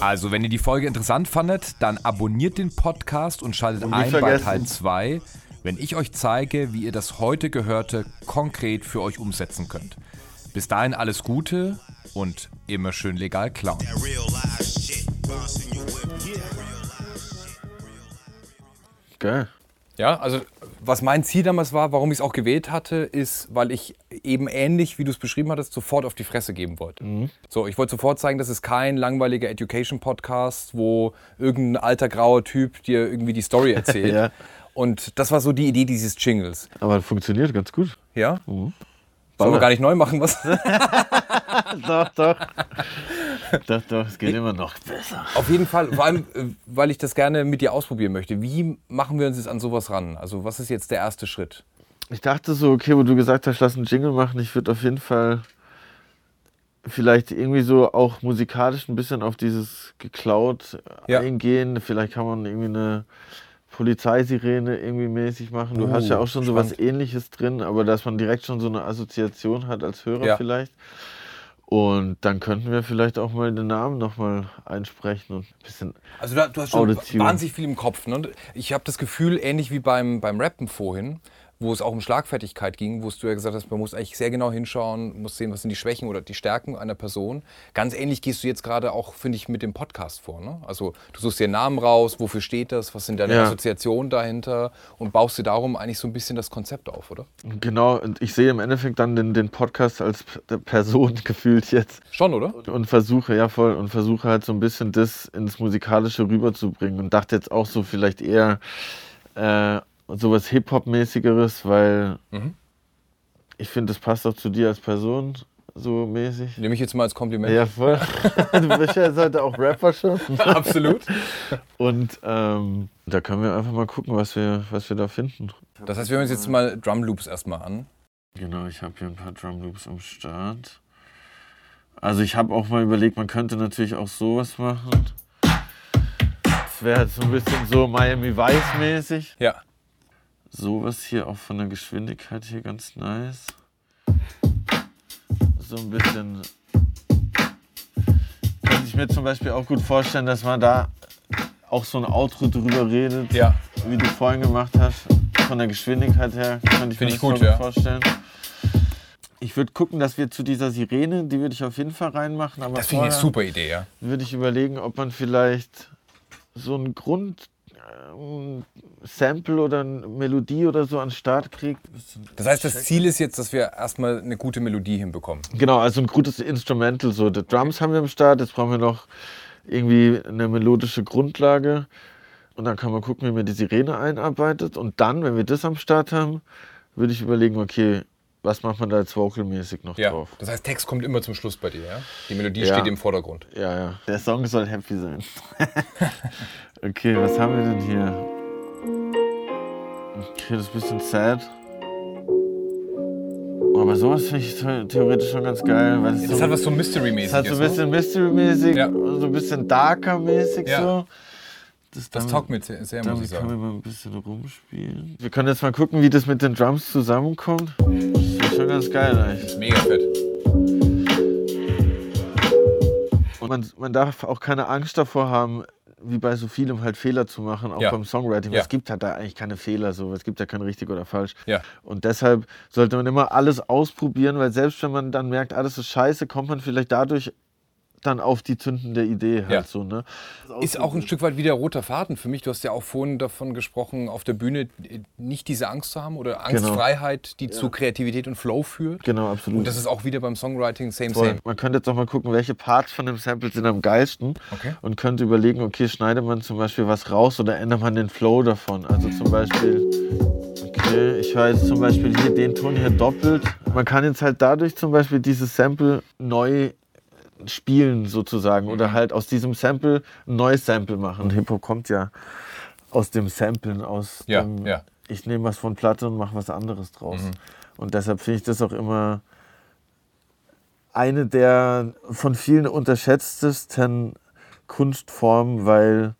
Also, wenn ihr die Folge interessant fandet, dann abonniert den Podcast und schaltet Und ein bei vergessen. Teil 2, wenn ich euch zeige, wie ihr das heute Gehörte konkret für euch umsetzen könnt. Bis dahin alles Gute und immer schön legal klauen. Geil. Ja, also was mein Ziel damals war, warum ich es auch gewählt hatte, ist, weil ich eben ähnlich, wie du es beschrieben hattest, sofort auf die Fresse geben wollte. So, ich wollte sofort zeigen, das ist kein langweiliger Education-Podcast, wo irgendein alter grauer Typ dir irgendwie die Story erzählt. *laughs* Ja. Und das war so die Idee dieses Jingles. Aber funktioniert ganz gut. Ja? Sollen wir gar nicht neu machen, was? *laughs* Doch, doch. *laughs* doch, doch, es geht immer noch besser. Auf jeden Fall, vor allem, äh, weil ich das gerne mit dir ausprobieren möchte. Wie machen wir uns jetzt an sowas ran? Also, was ist jetzt der erste Schritt? Ich dachte so, okay, wo du gesagt hast, lass einen Jingle machen, ich würde auf jeden Fall vielleicht irgendwie so auch musikalisch ein bisschen auf dieses geklaut Ja. eingehen. Vielleicht kann man irgendwie eine Polizeisirene irgendwie mäßig machen. Du Oh, hast ja auch schon so was spannend. ähnliches drin, aber dass man direkt schon so eine Assoziation hat als Hörer Ja. vielleicht. Und dann könnten wir vielleicht auch mal den Namen nochmal einsprechen und ein bisschen Also du hast schon Audition. wahnsinnig viel im Kopf. Ne? Und Ich habe das Gefühl, ähnlich wie beim, beim Rappen vorhin, wo es auch um Schlagfertigkeit ging, wo du ja gesagt hast, man muss eigentlich sehr genau hinschauen, muss sehen, was sind die Schwächen oder die Stärken einer Person. Ganz ähnlich gehst du jetzt gerade auch, finde ich, mit dem Podcast vor. Ne? Also du suchst dir einen Namen raus, wofür steht das, was sind deine Ja. Assoziationen dahinter und baust dir darum eigentlich so ein bisschen das Konzept auf, oder? Genau, und ich sehe im Endeffekt dann den, den Podcast als Person *laughs* gefühlt jetzt Schon, oder? und versuche, ja voll, und versuche halt so ein bisschen das ins Musikalische rüberzubringen und dachte jetzt auch so vielleicht eher äh, sowas Hip-Hop-mäßigeres, weil Mhm. ich finde, das passt auch zu dir als Person so mäßig. Nehme ich jetzt mal als Kompliment. Ja, voll. *laughs* du bist ja jetzt heute auch Rapper schon. Absolut. Und ähm, da können wir einfach mal gucken, was wir, was wir da finden. Das heißt, wir hören uns jetzt mal Drum Loops erstmal an. Genau, ich habe hier ein paar Drum Loops am Start. Also ich habe auch mal überlegt, man könnte natürlich auch sowas machen. Das wäre halt so ein bisschen so Miami Vice mäßig. Ja. Sowas hier auch von der Geschwindigkeit hier ganz nice. So ein bisschen. Könnte ich mir zum Beispiel auch gut vorstellen, dass man da auch so ein Outro drüber redet, Ja. wie du vorhin gemacht hast. Von der Geschwindigkeit her könnte ich mir Finde ich das gut, ja. vorstellen. Ich würde gucken, dass wir zu dieser Sirene, die würde ich auf jeden Fall reinmachen. Aber Das finde ich eine super Idee, ja. würde ich überlegen, ob man vielleicht so ein Grund ähm, Sample oder eine Melodie oder so an den Start kriegt. Das heißt, das Ziel ist jetzt, dass wir erstmal eine gute Melodie hinbekommen. Genau, also ein gutes Instrumental. So, die Drums haben wir am Start, jetzt brauchen wir noch irgendwie eine melodische Grundlage. Und dann kann man gucken, wie man die Sirene einarbeitet. Und dann, wenn wir das am Start haben, würde ich überlegen, okay, was macht man da jetzt vocalmäßig noch Ja. drauf? Das heißt, Text kommt immer zum Schluss bei dir, ja? Die Melodie Ja. steht im Vordergrund. Ja, ja. Der Song soll happy sein. *laughs* okay, was haben wir denn hier? Okay, das ist ein bisschen sad. Aber sowas finde ich the- theoretisch schon ganz geil. Weil es Das so, hat was so Mystery-mäßiges. es hat so ein ne? bisschen Mystery-mäßig, Ja. so ein bisschen Darker-mäßig Ja. so. Das, Das damit- taugt mir sehr, sehr, muss Damit ich können wir sagen. mal ein bisschen rumspielen. Wir können jetzt mal gucken, wie das mit den Drums zusammenkommt. Ist schon ganz geil eigentlich. Mega fett. Und man, man darf auch keine Angst davor haben, wie bei so vielem halt Fehler zu machen, auch Ja. beim Songwriting. Ja. Es gibt halt da eigentlich keine Fehler, so. es gibt ja kein richtig oder falsch. Ja. Und deshalb sollte man immer alles ausprobieren, weil selbst wenn man dann merkt, alles ist scheiße, kommt man vielleicht dadurch dann auf die zündende Idee halt Ja. so. Ne? Ist auch ein Stück weit wieder roter Faden für mich. Du hast ja auch vorhin davon gesprochen, auf der Bühne nicht diese Angst zu haben oder Angstfreiheit, die zu Kreativität und Flow führt. Genau, absolut. Und das ist auch wieder beim Songwriting same, Voll. same. Man könnte jetzt auch mal gucken, welche Parts von dem Sample sind am geilsten Okay. und könnte überlegen, okay, schneidet man zum Beispiel was raus oder ändert man den Flow davon. Also zum Beispiel, okay, ich höre jetzt zum Beispiel hier den Ton hier doppelt. Man kann jetzt halt dadurch zum Beispiel dieses Sample neu spielen sozusagen oder halt aus diesem Sample ein neues Sample machen. Hip-Hop kommt ja aus dem Samplen, aus Ja, dem, ja. ich nehme was von Platte und mache was anderes draus. Und deshalb finde ich das auch immer eine der von vielen unterschätztesten Kunstformen, weil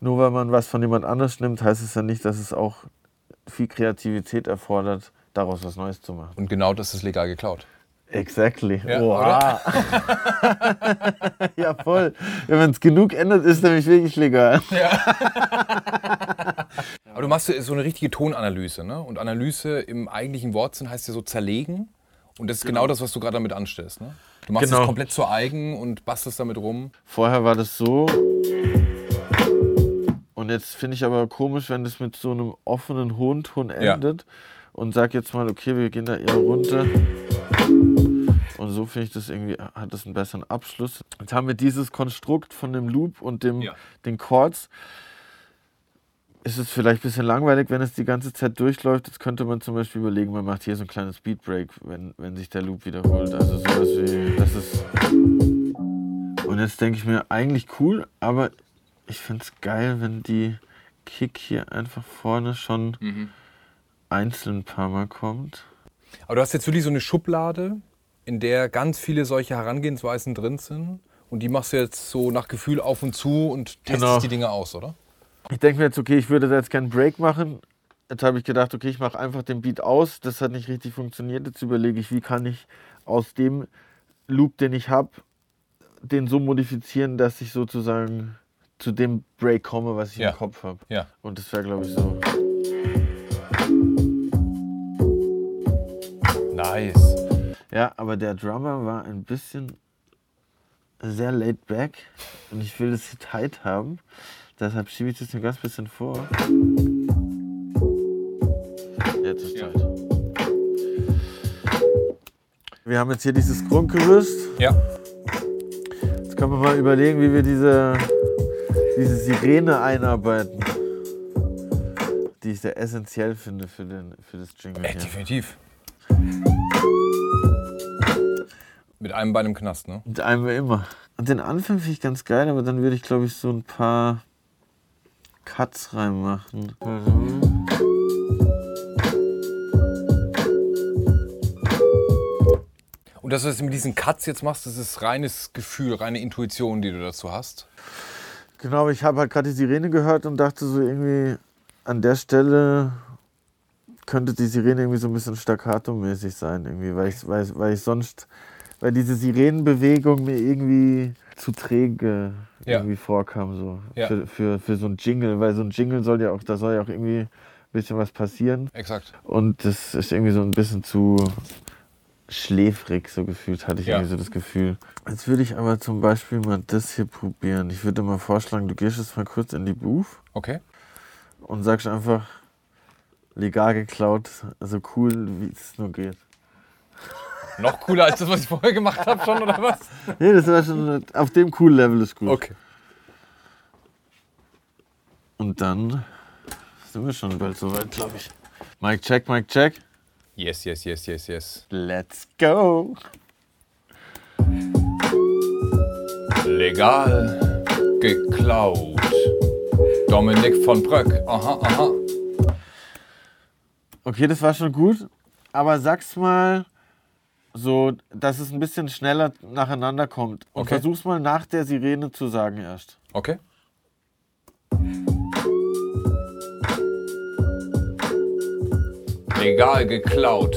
nur weil man was von jemand anders nimmt, heißt es ja nicht, dass es auch viel Kreativität erfordert, daraus was Neues zu machen. Und genau das ist legal geklaut. Exactly. Ja, Oha. *laughs* ja, voll. Wenn es genug ändert, ist nämlich wirklich legal. *laughs* Aber du machst so eine richtige Tonanalyse, ne? Und Analyse im eigentlichen Wortsinn heißt ja so zerlegen. Und das ist genau, das, was du gerade damit anstellst, ne? Du machst Genau. es komplett zu eigen und bastelst damit rum. Vorher war das so. Und jetzt finde ich aber komisch, wenn das mit so einem offenen hohen Ton Ja. endet. Und sag jetzt mal, okay, wir gehen da eher runter. Und so finde ich das irgendwie, hat das einen besseren Abschluss. Jetzt haben wir dieses Konstrukt von dem Loop und dem, Ja. den Chords. Ist es vielleicht ein bisschen langweilig, wenn es die ganze Zeit durchläuft. Jetzt könnte man zum Beispiel überlegen, man macht hier so ein kleines Beatbreak, wenn, wenn sich der Loop wiederholt. Also sowas wie, das ist und jetzt denke ich mir, eigentlich cool, aber ich finde es geil, wenn die Kick hier einfach vorne schon einzeln ein paar Mal kommt. Aber du hast jetzt wirklich so eine Schublade, in der ganz viele solche Herangehensweisen drin sind. Und die machst du jetzt so nach Gefühl auf und zu und testest Genau. die Dinge aus, oder? Ich denke mir jetzt, okay, ich würde da jetzt keinen Break machen. Jetzt habe ich gedacht, okay, ich mache einfach den Beat aus. Das hat nicht richtig funktioniert. Jetzt überlege ich, wie kann ich aus dem Loop, den ich habe, den so modifizieren, dass ich sozusagen zu dem Break komme, was ich Ja. im Kopf habe. Ja. Und das wäre, glaube ich, so. Nice. Ja, aber der Drummer war ein bisschen sehr laid back und ich will das tight haben. Deshalb schiebe ich das ein ganz bisschen vor. Jetzt ist Ja. tight. Wir haben jetzt hier dieses Grundgerüst. Ja. Jetzt können wir mal überlegen, wie wir diese, diese Sirene einarbeiten. Die ich sehr essentiell finde für, den, für das Jingle. Äh, hier. Mit einem Bein im Knast, ne? Mit einem immer. Und den Anfang finde ich ganz geil, aber dann würde ich, glaube ich, so ein paar Cuts reinmachen. Und das, was du mit diesen Cuts jetzt machst, das ist reines Gefühl, reine Intuition, die du dazu hast? Genau, ich habe halt gerade die Sirene gehört und dachte so irgendwie, an der Stelle könnte die Sirene irgendwie so ein bisschen staccato-mäßig sein, irgendwie, weil ich, weil, weil ich sonst, weil diese Sirenenbewegung mir irgendwie zu träge Ja. irgendwie vorkam, so Ja. für, für, für so ein Jingle, weil so ein Jingle soll ja auch, da soll ja auch irgendwie ein bisschen was passieren Exakt. und das ist irgendwie so ein bisschen zu schläfrig, so gefühlt hatte ich Ja. irgendwie so das Gefühl. Jetzt würde ich aber zum Beispiel mal das hier probieren. Ich würde mal vorschlagen, du gehst jetzt mal kurz in die Booth Okay. und sagst einfach, legal geklaut, so cool, wie es nur geht. Noch cooler als das, was ich vorher gemacht habe, schon, oder was? Nee, das war schon, auf dem cool Level ist gut. Okay. Und dann sind wir schon bald soweit, glaube ich. Mic check, Mic check. Yes, yes, yes, yes, yes. Let's go. Legal geklaut. Dominik von Bröck. Aha, aha. Okay, das war schon gut. Aber sag's mal so, dass es ein bisschen schneller nacheinander kommt. Und Okay. versuch's mal nach der Sirene zu sagen erst. Okay. Legal geklaut.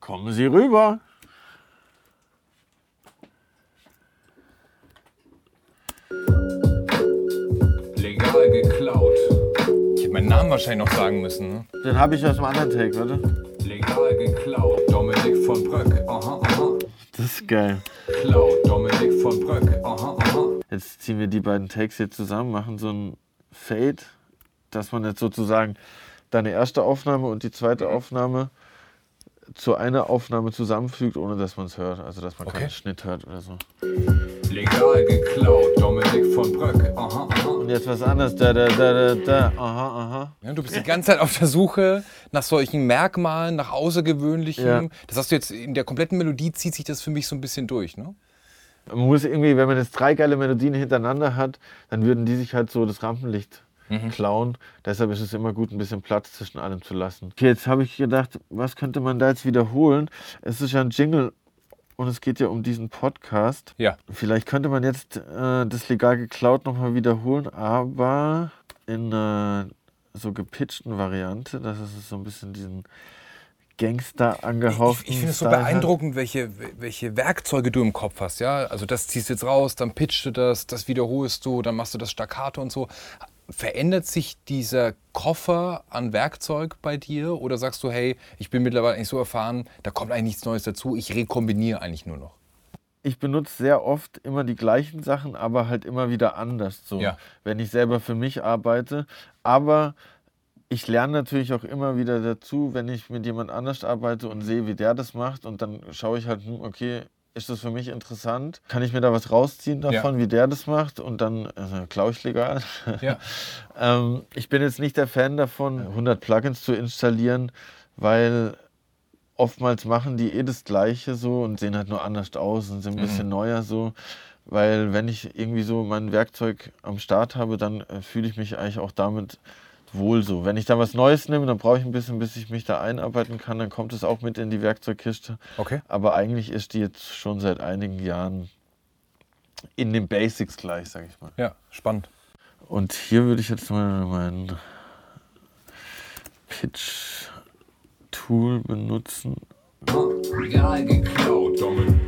Kommen Sie rüber. Legal geklaut. Ich hätte meinen Namen wahrscheinlich noch sagen müssen. Ne? Den habe ich aus dem anderen Take, warte. Von Bröck. Aha, aha. Das ist geil. Klaut. Dominik von Bröck. Aha, aha. Jetzt ziehen wir die beiden Takes hier zusammen, machen so ein Fade, dass man jetzt sozusagen deine erste Aufnahme und die zweite Aufnahme zu einer Aufnahme zusammenfügt, ohne dass man es hört. Also dass man Okay. keinen Schnitt hört oder so. Legal geklaut. Dominik von Bröck. Aha, aha. Und jetzt was anderes. Da, da, da, da, da. Aha, aha. Ja, du bist die ganze Zeit auf der Suche nach solchen Merkmalen, nach Außergewöhnlichem. Ja. Das hast du jetzt in der kompletten Melodie zieht sich das für mich so ein bisschen durch, ne? Man muss irgendwie, wenn man jetzt drei geile Melodien hintereinander hat, dann würden die sich halt so das Rampenlicht klauen. Deshalb ist es immer gut, ein bisschen Platz zwischen allem zu lassen. Okay, jetzt habe ich gedacht, was könnte man da jetzt wiederholen? Es ist ja ein Jingle und es geht ja um diesen Podcast. Ja. Vielleicht könnte man jetzt äh, das legal geklaut nochmal wiederholen, aber in einer so gepitchten Variante, dass es so ein bisschen diesen Gangster Ich, angehauchten ich finde es so beeindruckend, welche, welche Werkzeuge du im Kopf hast, ja? Also das ziehst du jetzt raus, dann pitchst du das, das wiederholst du, dann machst du das Staccato und so. Verändert sich dieser Koffer an Werkzeug bei dir oder sagst du, hey, ich bin mittlerweile eigentlich so erfahren, da kommt eigentlich nichts Neues dazu, ich rekombiniere eigentlich nur noch? ich benutze sehr oft immer die gleichen Sachen, aber halt immer wieder anders, so, Ja. wenn ich selber für mich arbeite. Aber ich lerne natürlich auch immer wieder dazu, wenn ich mit jemand anders arbeite und sehe, wie der das macht. Und dann schaue ich halt, hm, okay, ist das für mich interessant? Kann ich mir da was rausziehen davon, wie der das macht? Und dann also, klaue ich legal. Ja. *laughs* Ähm, ich bin jetzt nicht der Fan davon, 100 Plugins zu installieren, weil oftmals machen die eh das Gleiche so und sehen halt nur anders aus und sind ein bisschen neuer so. Weil wenn ich irgendwie so mein Werkzeug am Start habe, dann äh, fühle ich mich eigentlich auch damit wohl so. Wenn ich da was Neues nehme, dann brauche ich ein bisschen, bis ich mich da einarbeiten kann, dann kommt es auch mit in die Werkzeugkiste. Okay. Aber eigentlich ist die jetzt schon seit einigen Jahren in den Basics gleich, sag ich mal. Ja, spannend. Und hier würde ich jetzt mal mein Pitch-Tool benutzen. Legal geklaut.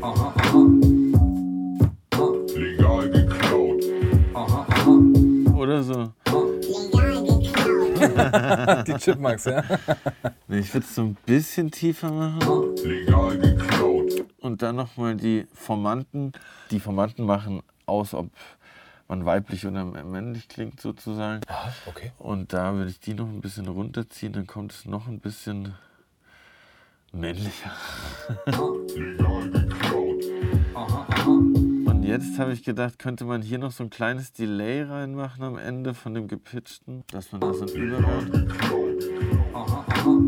Aha, aha. Legal geklaut. Aha, aha. Oder so. *laughs* Die Chipmunks, ja? Nee, ich würde es so ein bisschen tiefer machen. Legal geklaut. Und dann nochmal die Formanten. Die Formanten machen aus, ob man weiblich oder männlich klingt sozusagen. Okay. Und da würde ich die noch ein bisschen runterziehen, dann kommt es noch ein bisschen männlicher. Legal geklaut. Jetzt habe ich gedacht, könnte man hier noch so ein kleines Delay reinmachen am Ende von dem gepitchten, dass man da so einen Übergang, Aha, aha.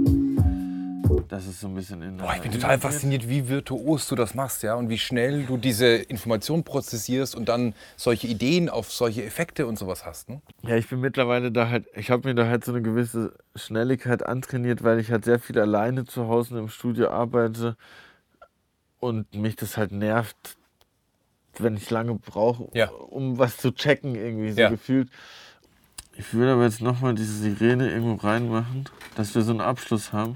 dass es so ein bisschen in Boah, ich bin total fasziniert, wie virtuos du das machst, ja, und wie schnell du diese Information prozessierst und dann solche Ideen auf solche Effekte und sowas hast. Ne? Ja, ich bin mittlerweile da halt, ich habe mir da halt so eine gewisse Schnelligkeit antrainiert, weil ich halt sehr viel alleine zu Hause im Studio arbeite. und mich das halt nervt, wenn ich lange brauche, Ja. um was zu checken, irgendwie so Ja. gefühlt. Ich würde aber jetzt nochmal diese Sirene irgendwo reinmachen, dass wir so einen Abschluss haben.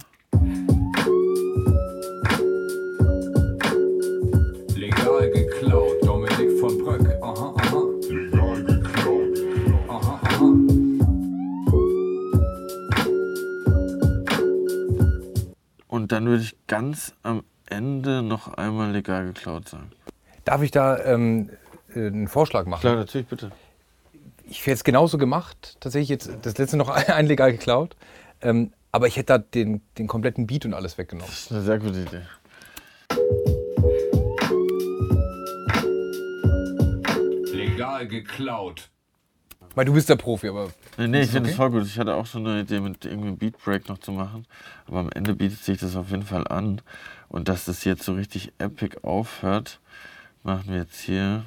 Legal geklaut, Dominik von Bröck. Aha, aha. Legal geklaut. Aha, aha. Und dann würde ich ganz am Ende noch einmal legal geklaut sagen. Darf ich da ähm, äh, einen Vorschlag machen? Klar, natürlich, bitte. Ich hätte es genauso gemacht. Tatsächlich jetzt das letzte noch *laughs* ein legal geklaut. Ähm, aber ich hätte da den, den kompletten Beat und alles weggenommen. Das ist eine sehr gute Idee. Legal geklaut. Weil du bist der Profi, aber Nee, nee, ich finde okay? es voll gut. Ich hatte auch schon eine Idee, mit irgendwie einem Beatbreak noch zu machen. Aber am Ende bietet sich das auf jeden Fall an. Und dass das jetzt so richtig epic aufhört, machen wir jetzt hier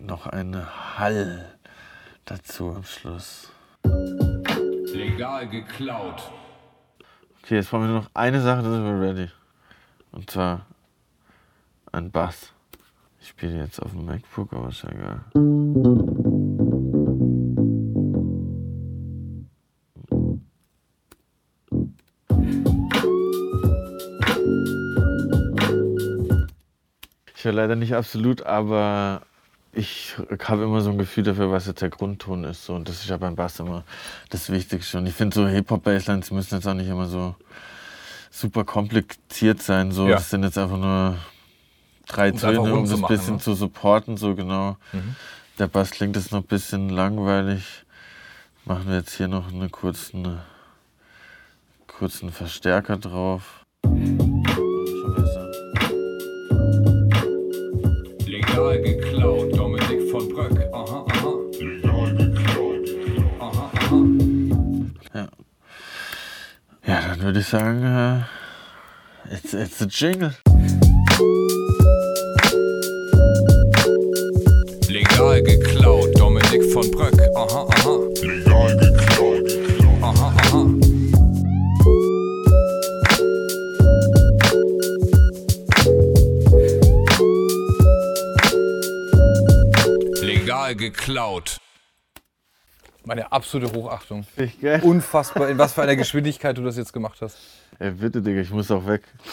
noch eine Hall dazu am Schluss. Legal geklaut. Okay, jetzt brauchen wir nur noch eine Sache, dann sind wir ready. Und zwar ein Bass. Ich spiele jetzt auf dem MacBook, aber ist ja egal. Ich höre leider nicht absolut, aber ich habe immer so ein Gefühl dafür, was jetzt der Grundton ist. So. Und das ist ja beim Bass immer das Wichtigste. Und ich finde so Hip-Hop-Basslines müssen jetzt auch nicht immer so super kompliziert sein. So. Ja. Das sind jetzt einfach nur drei Um einfach Töne, um das machen, bisschen ne? zu supporten. So genau. Mhm. Der Bass klingt jetzt noch ein bisschen langweilig. Machen wir jetzt hier noch einen kurzen, kurzen Verstärker drauf. Würde ich sagen, äh, it's, it's a jingle. Legal geklaut, Dominik von Bröck. Aha, aha. Legal geklaut. Aha, aha. Legal geklaut. Meine absolute Hochachtung. Ich, gell? Unfassbar, in was für einer Geschwindigkeit du das jetzt gemacht hast. Ey, bitte, Digga, ich muss auch weg. *laughs*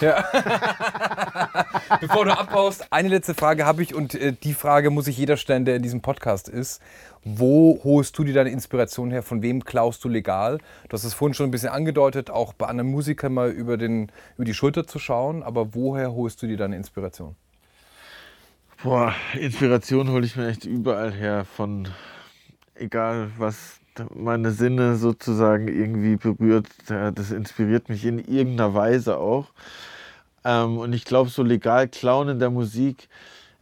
Bevor du abbaust, eine letzte Frage habe ich und äh, die Frage muss sich jeder stellen, der in diesem Podcast ist. Wo holst du dir deine Inspiration her? Von wem klaust du legal? Du hast es vorhin schon ein bisschen angedeutet, auch bei anderen Musikern mal über, den, über die Schulter zu schauen. Aber woher holst du dir deine Inspiration? Boah, Inspiration hole ich mir echt überall her. Von egal, was meine Sinne sozusagen irgendwie berührt, das inspiriert mich in irgendeiner Weise auch. Ähm, und ich glaube, so legal klauen in der Musik,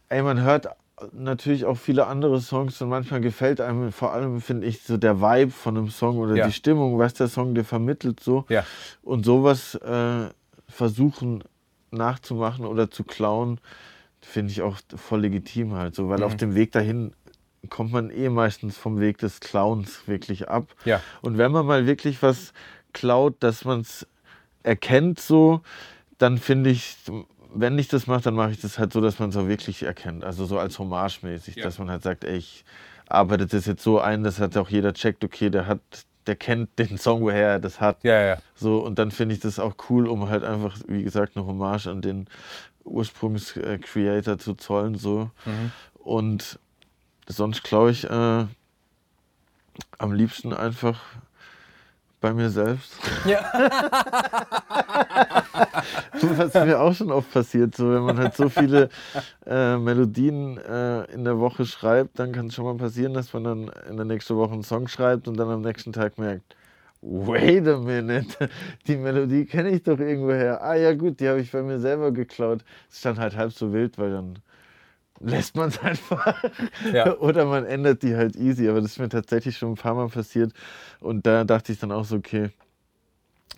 ey, man hört natürlich auch viele andere Songs und manchmal gefällt einem vor allem, finde ich, so der Vibe von einem Song oder Ja. die Stimmung, was der Song dir vermittelt so. Ja. Und sowas äh, versuchen nachzumachen oder zu klauen, finde ich auch voll legitim halt so, weil auf dem Weg dahin kommt man eh meistens vom Weg des Clowns wirklich ab. Ja. Und wenn man mal wirklich was klaut, dass man es erkennt so, dann finde ich, wenn ich das mache, dann mache ich das halt so, dass man es auch wirklich erkennt. Also so als Hommage-mäßig, Ja. dass man halt sagt, ey, ich arbeite das jetzt so ein, dass hat auch jeder checkt, okay, der hat, der kennt den Song, woher er das hat. Ja, ja. So, und dann finde ich das auch cool, um halt einfach, wie gesagt, eine Hommage an den Ursprungs-Creator zu zollen. So. Mhm. Und sonst glaube ich äh, am liebsten einfach bei mir selbst. *laughs* Was mir auch schon oft passiert, so wenn man halt so viele äh, Melodien äh, in der Woche schreibt, dann kann es schon mal passieren, dass man dann in der nächsten Woche einen Song schreibt und dann am nächsten Tag merkt, wait a minute, *laughs* die Melodie kenne ich doch irgendwoher. Ah ja gut, die habe ich bei mir selber geklaut. Ist dann halt halb so wild, weil dann lässt man es einfach. Ja. *laughs* Oder man ändert die halt easy. Aber das ist mir tatsächlich schon ein paar Mal passiert. Und da dachte ich dann auch so, okay,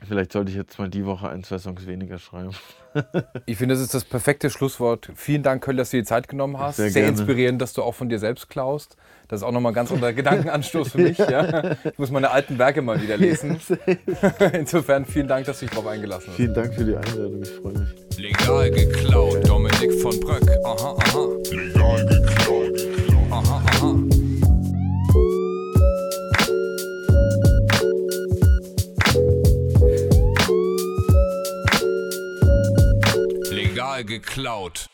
Vielleicht sollte ich jetzt mal die Woche ein, zwei Songs weniger schreiben. *laughs* ich finde, das ist das perfekte Schlusswort. Vielen Dank, Köll, dass du dir Zeit genommen hast. Sehr, Sehr inspirierend, dass du auch von dir selbst klaust. Das ist auch nochmal ganz unter Gedankenanstoß für mich. Ja. Ich muss meine alten Werke mal wieder lesen. *laughs* Insofern vielen Dank, dass du dich darauf eingelassen hast. Vielen Dank für die Einladung, ich freue mich. Legal geklaut, Dominik von Bröck. Aha, aha. Legal geklaut. Geklaut.